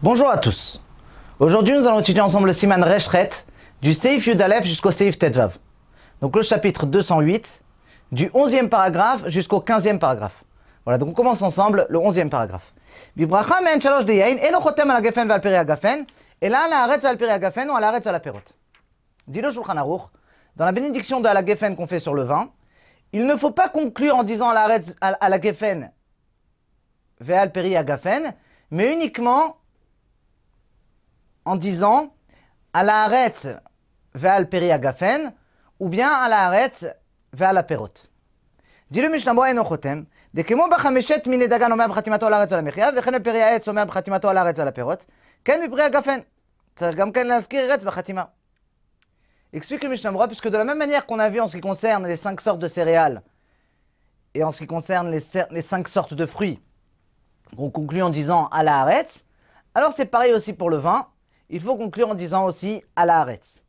Bonjour à tous. Aujourd'hui, nous allons étudier ensemble le Siman Reshret, du Seif Yudalef jusqu'au Seif Tetvav. Donc le chapitre 208, du 11e paragraphe jusqu'au 15e paragraphe. Voilà, donc on commence ensemble le 11e paragraphe. Bibracha men shalosh de yain, eno chotem al agafen, et là, la aretz al ou la aretz al perot. Dit le Shulchan Aruch, dans la bénédiction de la gefen qu'on fait sur le vin, il ne faut pas conclure en disant la aretz à la gefen ve'al peri agafen, mais uniquement en disant à la haaretz ve'al peri agafen, ou bien à la haaretz ve'al aperot. dit le Mishnah Moa enochotem, de kemo בחמשת מיני דגן אומר בחתימתו על הארץ ועל המחיה, וכן בפרי העץ אומר בחתימתו על הארץ ועל הפירות, כן בפרי הגפן. צריך גם כן להזכיר ארץ בחתימה. Explique le Mishnah Moa, puisque de la même manière qu'on a vu en ce qui concerne les cinq sortes de céréales, et en ce qui concerne les, les cinq sortes de fruits, qu'on conclut en disant à la haaretz, alors c'est pareil aussi pour le vin, il faut conclure en disant aussi à la Haaretz.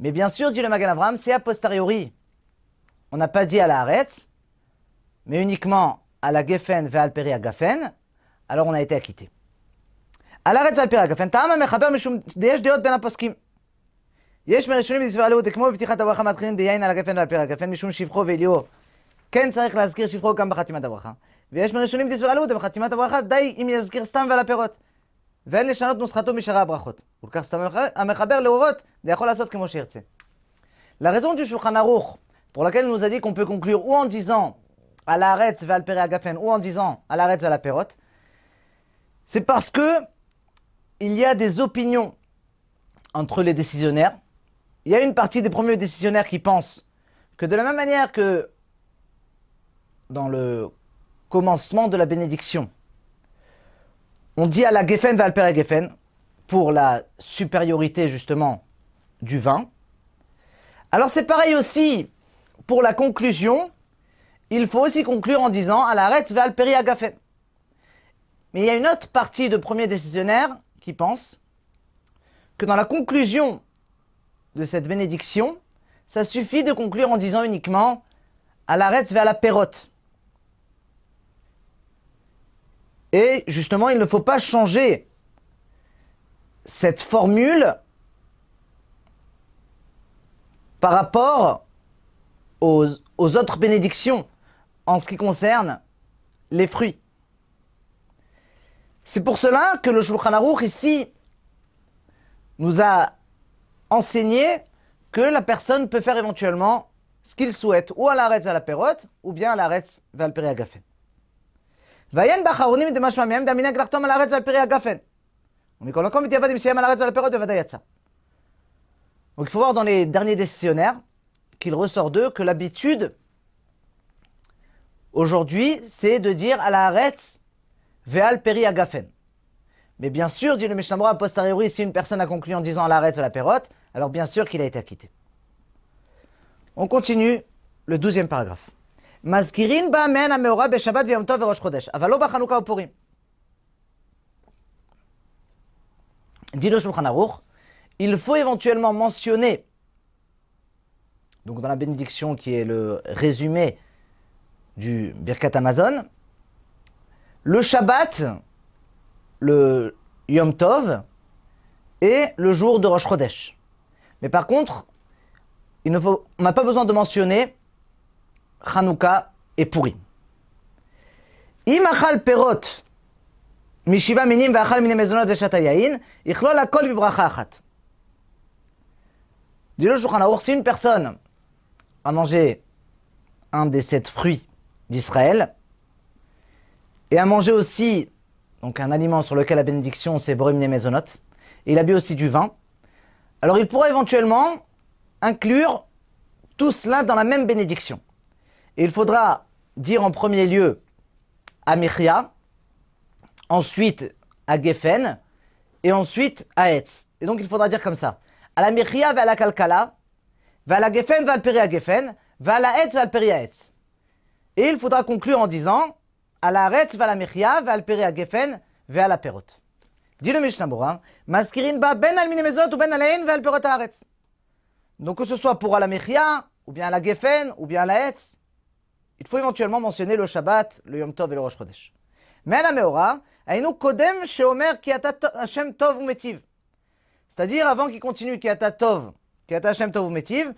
Mais bien sûr, dit le Magan Avram, c'est a posteriori. On n'a pas dit à la Haaretz, mais uniquement à la Geffen ve'al peri agafen, alors on a été acquitté. על הארץ ועל פרי הגפן, טעם המחבר משום יש דעות בין הפוסקים. יש מראשונים לסברה כמו בפתיחת הברכה מתחילים ביין על הגפן ועל פרי הגפן משום שבחו ואליהו. כן צריך להזכיר שבחו גם בחתימת הברכה. ויש מראשונים לסברה בחתימת הברכה די אם יזכיר סתם ועל הפירות. ואין לשנות נוסחתו משארי הברכות. ולכך סתם המחבר להורות, זה יכול לעשות כמו שירצה. La raison du Shulchan Aruch, pour laquelle il nous a dit qu'on peut conclure ou en disant à la Haaretz val peri agafen ou en disant à la Haaretz val la perot, c'est parce que il y a des opinions entre les décisionnaires. Il y a une partie des premiers décisionnaires qui pensent que de la même manière que dans le commencement de la bénédiction, on dit à la Geffen Valper Geffen pour la supériorité justement du vin. Alors c'est pareil aussi pour la conclusion. Il faut aussi conclure en disant à la Retz Valperi Agafen. Mais il y a une autre partie de premiers décisionnaires qui pense que dans la conclusion de cette bénédiction, ça suffit de conclure en disant uniquement à la Retz vers la. Et justement, il ne faut pas changer cette formule par rapport aux, autres bénédictions en ce qui concerne les fruits. C'est pour cela que le Shulchan Aruch ici nous a enseigné que la personne peut faire éventuellement ce qu'il souhaite, ou à l'arrêt à la perrotte, ou bien à l'arrêt vers le agafen. ועיין באחרונים דמשמע מהם דמינג לחתום על הארץ ועל פרי הגפן. ומכל מקום מתייבד עם סיים על הארץ ועל הפירות בוודאי יצא. Donc il faut voir dans les derniers décisionnaires qu'il ressort d'eux que l'habitude aujourd'hui c'est de dire à la haretz ve'al peri agafen. Mais bien sûr, dit le Mishnah a posteriori, si une personne a conclu en disant à la haretz à la perote, alors bien sûr qu'il a été acquitté. On continue le douzième paragraphe. מזכירין בה מעין המאורע בשבת ויום טוב וראש חודש, אבל לא בחנוכה ופורים. Dit le Shulchan Aruch, il faut éventuellement mentionner, donc dans la bénédiction qui est le résumé du Birkat Amazon, le Shabbat, le Yom Tov et le jour de Rosh Chodesh. Mais par contre, il ne faut, on n'a pas besoin de mentionner Hanouka et Purim. Imachal Perot, Mishiva Minim Minim Akol le si une personne a mangé un des sept fruits d'Israël et a mangé aussi donc un aliment sur lequel la bénédiction c'est Borim Nemezonot, et il a bu aussi du vin, alors il pourrait éventuellement inclure tout cela dans la même bénédiction. Il faudra dire en premier lieu à Michia, ensuite à Geffen, et ensuite à Etz. Et donc il faudra dire comme ça. À la Michia, va la Kalkala, va la Geffen, va le à Geffen, va la Etz, va le à Etz. Et il faudra conclure en disant à la Retz, va la Michia, va le à Geffen, va la Perot. Dit le Mishnah Maskirin ba ben al ou ben al va à Donc que ce soit pour à la Michia, ou bien à la Geffen, ou bien à la Etz, il faut éventuellement mentionner le Shabbat, le Yom Tov et le Rosh Chodesh. Mais la meora, aïnou kodem sheomer ki ata Hashem tov ou metiv. C'est-à-dire, avant qu'il continue ata tov, ata Hashem tov ou metiv,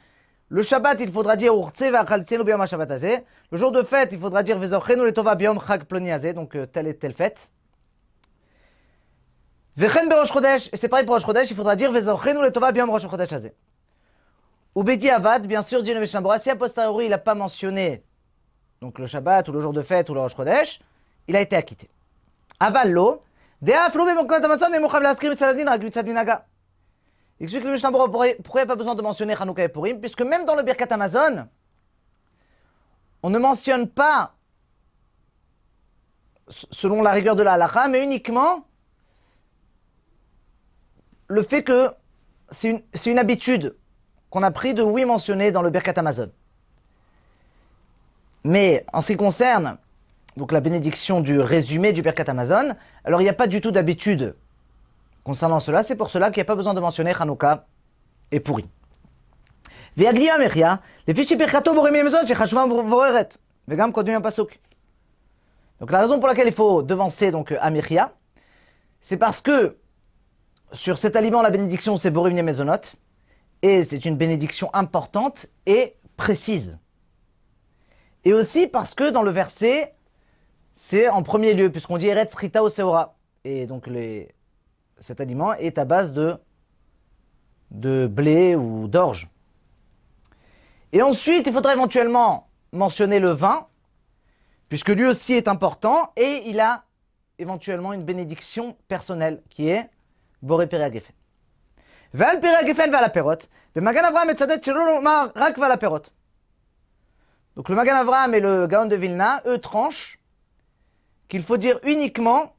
le Shabbat, il faudra dire. Le jour de fête, il faudra dire Vezochenu letova biyom chag ploni hazeh, donc euh, telle et telle fête. Vechen berosh chodesh, et c'est pareil pour Rosh Chodesh, il faudra dire Vezochenu letova biyom rosh chodesh hazeh. Ou Bedi Avad, bien sûr, le Berurah, si a posteriori il n'a pas mentionné donc le Shabbat ou le jour de fête ou le Rosh Chodesh, il a été acquitté. Avallo, explique le Mishnah pourquoi il n'y a pas besoin de mentionner Hanouka et Purim, puisque même dans le Birkat Amazon, on ne mentionne pas selon la rigueur de la halakha, mais uniquement le fait que c'est une, c'est une habitude qu'on a pris de oui mentionner dans le Birkat Amazon. Mais en ce qui concerne la bénédiction du résumé du Birkat Amazon, alors il n'y a pas du tout d'habitude concernant cela. C'est pour cela qu'il n'y a pas besoin de mentionner Hanouka et Pourri. Donc la raison pour laquelle il faut devancer donc euh, c'est parce que sur cet aliment la bénédiction c'est Borimne Mezonot et c'est une bénédiction importante et précise. Et aussi parce que dans le verset, c'est en premier lieu, puisqu'on dit Eretz Rita Seora. Et donc cet aliment est à base de, de blé ou d'orge. Et ensuite, il faudrait éventuellement mentionner le vin, puisque lui aussi est important, et il a éventuellement une bénédiction personnelle, qui est Boré Geffen. Val Geffen va la pérotte. Magan et Rak va la. Donc le Magan Avraham et le Gaon de Vilna, eux tranchent qu'il faut dire uniquement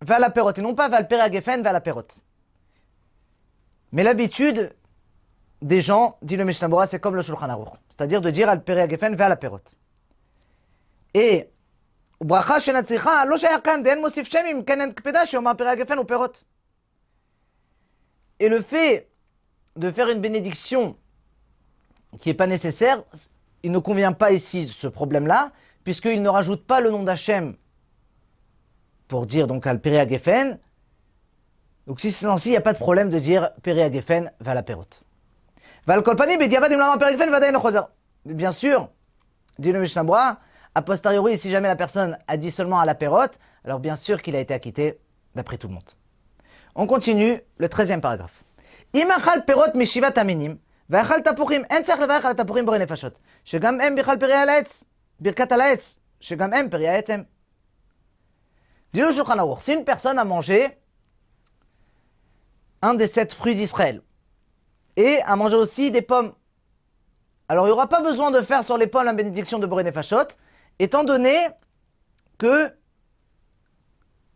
Val Aperot et non pas Val Peragefen, Val Aperot. Mais l'habitude des gens, dit le Mishnah Bora, c'est comme le Shulchan Aruch, c'est-à-dire de dire Al Peragefen, Val Aperot. Et ברכה שנצריכה לא שייך כאן, דאין מוסיף שם אם כן אין קפדה שיאמר פרי הגפן ופירות. Et le fait de faire une bénédiction qui n'est pas nécessaire, il ne convient pas ici ce problème-là, puisqu'il ne rajoute pas le nom d'Hachem pour dire donc al Geffen. Donc si c'est ainsi, il n'y a pas de problème de dire Péria Geffen va la pérote. Val kolpani va Bien sûr, dit le Mishnah a posteriori, si jamais la personne a dit seulement à la pérote, alors bien sûr qu'il a été acquitté d'après tout le monde. On continue le 13e paragraphe. Imachal perot mishivat aminim ואכל תפוחים, אין צריך לברך על התפוחים בורא נפשות, שגם הם בכלל פרי על העץ, ברכת על העץ, שגם הם פרי העץ הם. Dit le Shulchan Aruch, si une personne a mangé un des sept fruits d'Israël, et a mangé aussi des pommes, alors il n'y aura pas besoin de faire sur les pommes la bénédiction de Boré Nefashot, étant donné que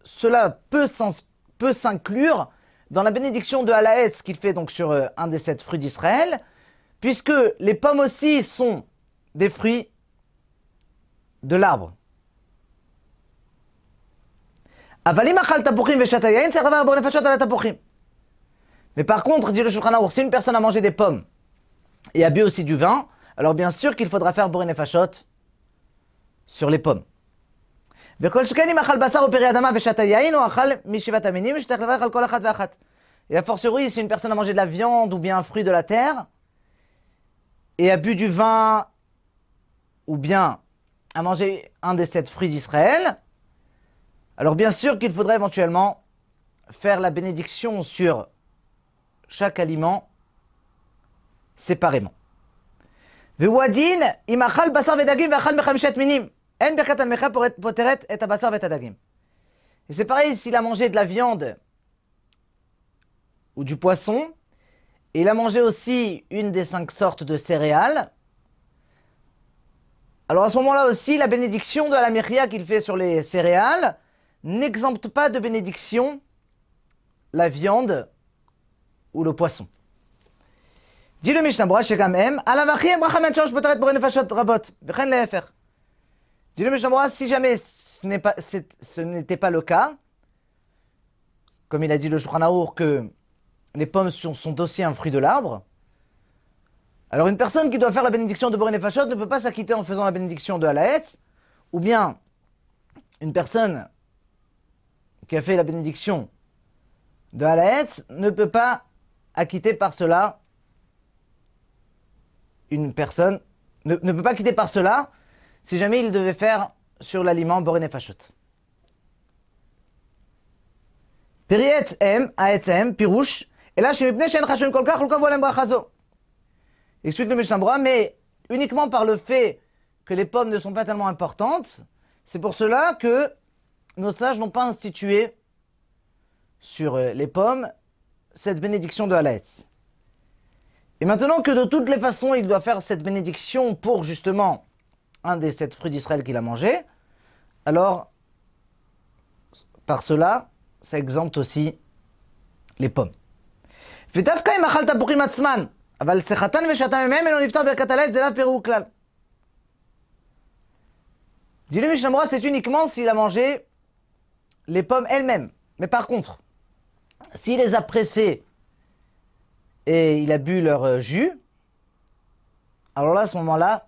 cela peut s'ins- peut s'inclure dans la bénédiction de Halaetz qu'il fait donc sur euh, un des sept fruits d'Israël, puisque les pommes aussi sont des fruits de l'arbre. Mais par contre, dit le Shulchan si une personne a mangé des pommes et a bu aussi du vin, alors bien sûr qu'il faudra faire boré nefashot sur les pommes. וכל שכן אם אכל בשר או פרי אדמה ושתה יין, או אכל משבעת המינים, שצריך לברך על כל אחת ואחת. Et a fortiori, si une personne a mangé de la viande ou bien un fruit de la terre, et a bu du vin, ou bien a mangé un des sept fruits d'Israël, alors bien sûr qu'il faudrait éventuellement faire la bénédiction sur chaque aliment séparément. והוא אם אכל בשר ודגים ואכל מחמישת Et c'est pareil s'il a mangé de la viande ou du poisson, et il a mangé aussi une des cinq sortes de céréales. Alors à ce moment-là aussi, la bénédiction de la mériya qu'il fait sur les céréales n'exempte pas de bénédiction la viande ou le poisson. Le Mishnah «» dit le Mishnah si jamais ce n'était pas le cas, comme il a dit le Shulchan que les pommes sont, aussi un fruit de l'arbre, alors une personne qui doit faire la bénédiction de Boré Nefashot ne peut pas s'acquitter en faisant la bénédiction de Halaetz, ou bien une personne qui a fait la bénédiction de Halaetz ne peut pas acquitter par cela une personne, ne, ne peut pas quitter par cela si jamais il devait faire sur l'aliment Borené Fashot. Periet M, Aetzem, Pirouche, et là, chez Mipne Shen Chashon Kolkach, Kolkach Volem Brachazo. Explique le Mishnah mais uniquement par le fait que les pommes ne sont pas tellement importantes, c'est pour cela que nos sages n'ont pas institué sur euh, les pommes cette bénédiction de Halaetz. Et maintenant que de toutes les façons, il doit faire cette bénédiction pour justement un des sept fruits d'Israël qu'il a mangé, alors par cela, ça exempte aussi les pommes. Dis-lui, c'est uniquement s'il a mangé les pommes elles-mêmes. Mais par contre, s'il les a pressées et il a bu leur euh, jus, alors là, à ce moment-là,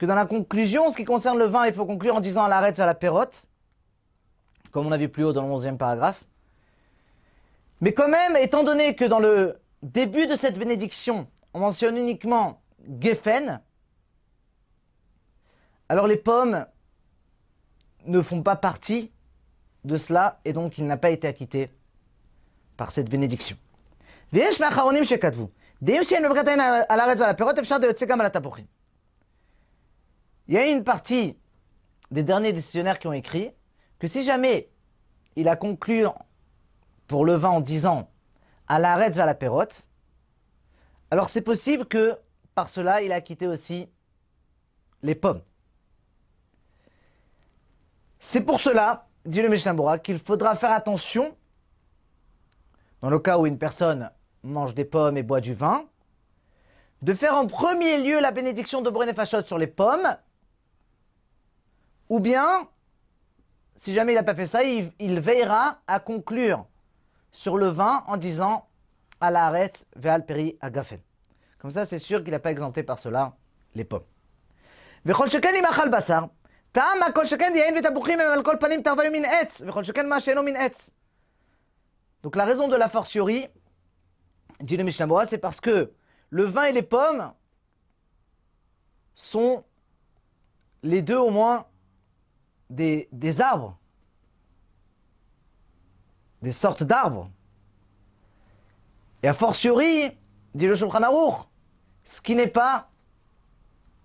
que dans la conclusion, en ce qui concerne le vin, il faut conclure en disant à l'arrêt à la pérote, comme on a vu plus haut dans le 11e paragraphe. Mais quand même, étant donné que dans le début de cette bénédiction, on mentionne uniquement Geffen, alors les pommes ne font pas partie de cela et donc il n'a pas été acquitté par cette bénédiction. ויש מהאחרונים שכתבו, דעים שאין בברכת העין על הארץ ועל הפירות, אפשר יוצא גם על התפוחים. Il y a une partie des derniers décisionnaires qui ont écrit que si jamais il a conclu pour le vin en disant à l'arrêt à la pérote, alors c'est possible que par cela il a quitté aussi les pommes. C'est pour cela, dit le Mishnah qu'il faudra faire attention dans le cas où une personne mange des pommes et boit du vin, de faire en premier lieu la bénédiction de Brené Fachot sur les pommes, ou bien, si jamais il n'a pas fait ça, il, veillera à conclure sur le vin en disant « à l'arrêt veal peri agafen ». Comme ça, c'est sûr qu'il n'a pas exempté par cela les pommes. Donc la raison de la fortiori, dit le Mishnah c'est parce que le vin et les pommes sont les deux au moins des, des arbres, des sortes d'arbres. Et a fortiori, dit le Shulchan ce qui n'est pas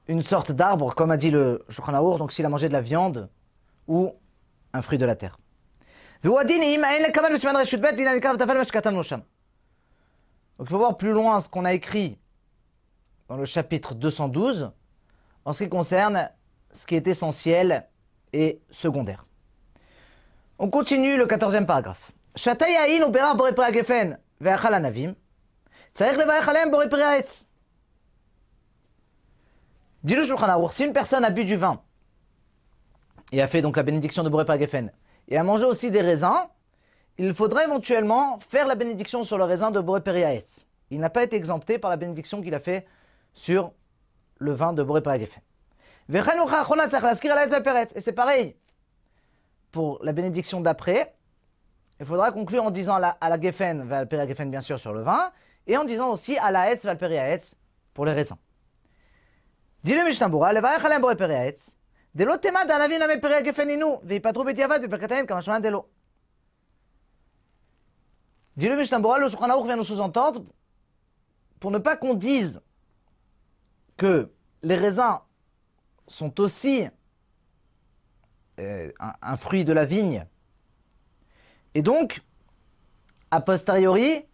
une sorte d'arbre, comme a dit le Shulchan donc s'il a mangé de la viande ou un fruit de la terre. Donc il faut voir plus loin ce qu'on a écrit dans le chapitre 212 en ce qui concerne ce qui est essentiel et secondaire. On continue le 14e paragraphe. Dis-le si une personne a bu du vin et a fait donc la bénédiction de Boré Geffen et a mangé aussi des raisins, il faudrait éventuellement faire la bénédiction sur le raisin de Boré Il n'a pas été exempté par la bénédiction qu'il a fait sur le vin de Boré Geffen. Et c'est pareil. Pour la bénédiction d'après, il faudra conclure en disant à la Geffen, Valperia Geffen bien sûr sur le vin, et en disant aussi à la Hetz, Valperia Hetz pour les raisins. Dis le Mishnambura, le Vaech Alem Boeperia Hetz, de l'otema d'anavin la Meperia Geffen inou, vei patrou betiavad, vei perkatayen kamashman de l'eau. Dis le Mishnambura, le Shouchanaouk vient nous sous-entendre pour ne pas qu'on dise que les raisins sont aussi euh, un, un, fruit de la vigne, et donc, a posteriori,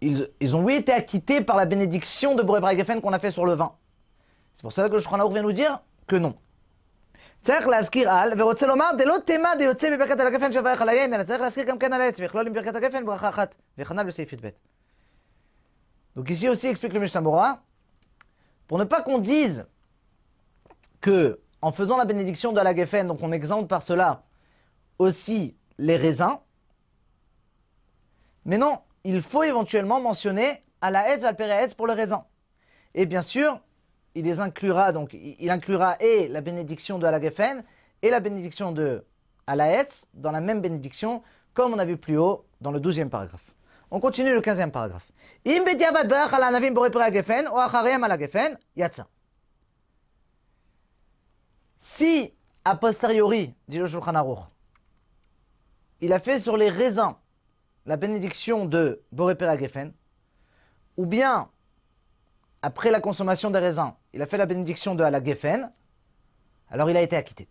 ils, ils, ont oui été acquittés par la bénédiction de Boré Geffen qu'on a fait sur le vin. C'est pour cela que le Shulchan vient nous dire que non. צריך להזכיר על, ורוצה לומר, דלא תימה דיוצא בברכת על הגפן שברך על היין, אלא צריך להזכיר גם כן על העץ, ויכלול עם ברכת הגפן ברכה אחת, ויכנל בסעיף י"ב. Donc ici aussi explique le Mishnah Mora, pour ne pas qu'on dise que en faisant la bénédiction de la Geffen, donc on exempte par cela aussi les raisins, mais non, il faut éventuellement mentionner à la al pour le raisin. Et bien sûr, il les inclura, donc il inclura et la bénédiction de la et la bénédiction de Alaetz dans la même bénédiction, comme on a vu plus haut dans le 12e paragraphe. On continue le 15e paragraphe. Im bediavad barach ala anavim borepere ou acharem ala gefen. Si, a posteriori, dit le Shulchan Aruch, il a fait sur les raisins la bénédiction de borepere gefen, ou bien, après la consommation des raisins, il a fait la bénédiction de ala gefen, alors il a été acquitté.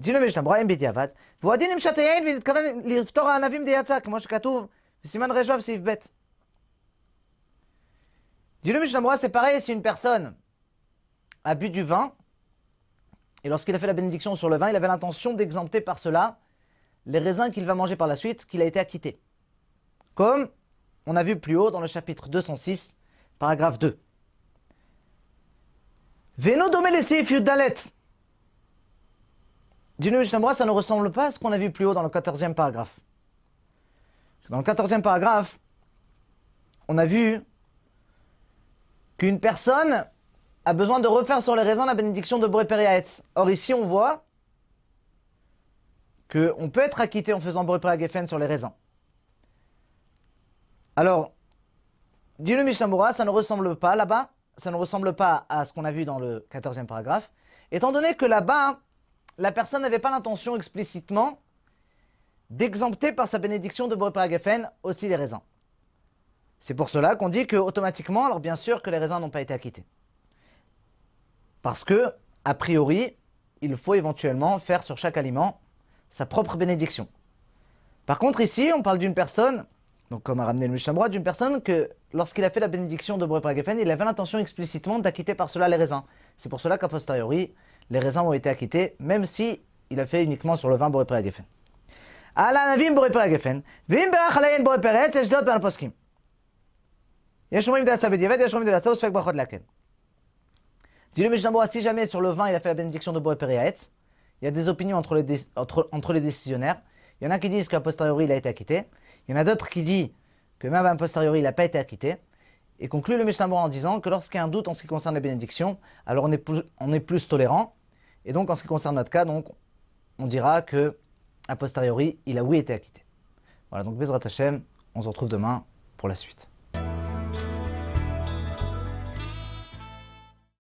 Dit le Mishnah, Brahim bediavad, voadinim shateyain vinitkaven liftora anavim de yatsa, comme je Siman Rejov, c'est bête. Dit le c'est pareil si une personne a bu du vin, et lorsqu'il a fait la bénédiction sur le vin, il avait l'intention d'exempter par cela les raisins qu'il va manger par la suite, qu'il a été acquitté. Comme on a vu plus haut dans le chapitre 206, paragraphe 2. Veno domelesif yudalet. Dinu ça ne ressemble pas à ce qu'on a vu plus haut dans le 14e paragraphe. Dans le 14e paragraphe, on a vu qu'une personne a besoin de refaire sur les raisins la bénédiction de Boré Or ici, on voit qu'on peut être acquitté en faisant Geffen sur les raisins. Alors, dis-le Mishnah ça ne ressemble pas là-bas ça ne ressemble pas à ce qu'on a vu dans le 14e paragraphe, étant donné que là-bas, la personne n'avait pas l'intention explicitement d'exempter par sa bénédiction de Boré aussi les raisins. C'est pour cela qu'on dit que automatiquement, alors bien sûr que les raisins n'ont pas été acquittés. Parce que, a priori, il faut éventuellement faire sur chaque aliment sa propre bénédiction. Par contre, ici, on parle d'une personne donc comme a ramené le Mishnah d'une personne que lorsqu'il a fait la bénédiction de Boré Geffen, il avait l'intention explicitement d'acquitter par cela les raisins. C'est pour cela qu'à posteriori, les raisins ont été acquittés, même si il a fait uniquement sur le vin Boré Geffen. Ala navim Boré Geffen, vim berach alayin Boré Peretz, yesh dot ben poskim. Yesh omrim de la sabedivet, yesh omrim de la tzao, sfek brachot laken. Dit le Mishnah si jamais sur le vin il a fait la bénédiction de Boré Peretz, il y a des opinions entre les, entre, entre les décisionnaires. Il y en a qui disent qu'à posteriori il a été acquitté. Il y en a d'autres qui disent que même a posteriori, il n'a pas été acquitté. Et conclut le Mishnah en disant que lorsqu'il y a un doute en ce qui concerne la bénédiction, alors on est plus, on est plus tolérant. Et donc, en ce qui concerne notre cas, donc, on dira que, a posteriori, il a oui été acquitté. Voilà, donc Bezrat Hashem, on se retrouve demain pour la suite.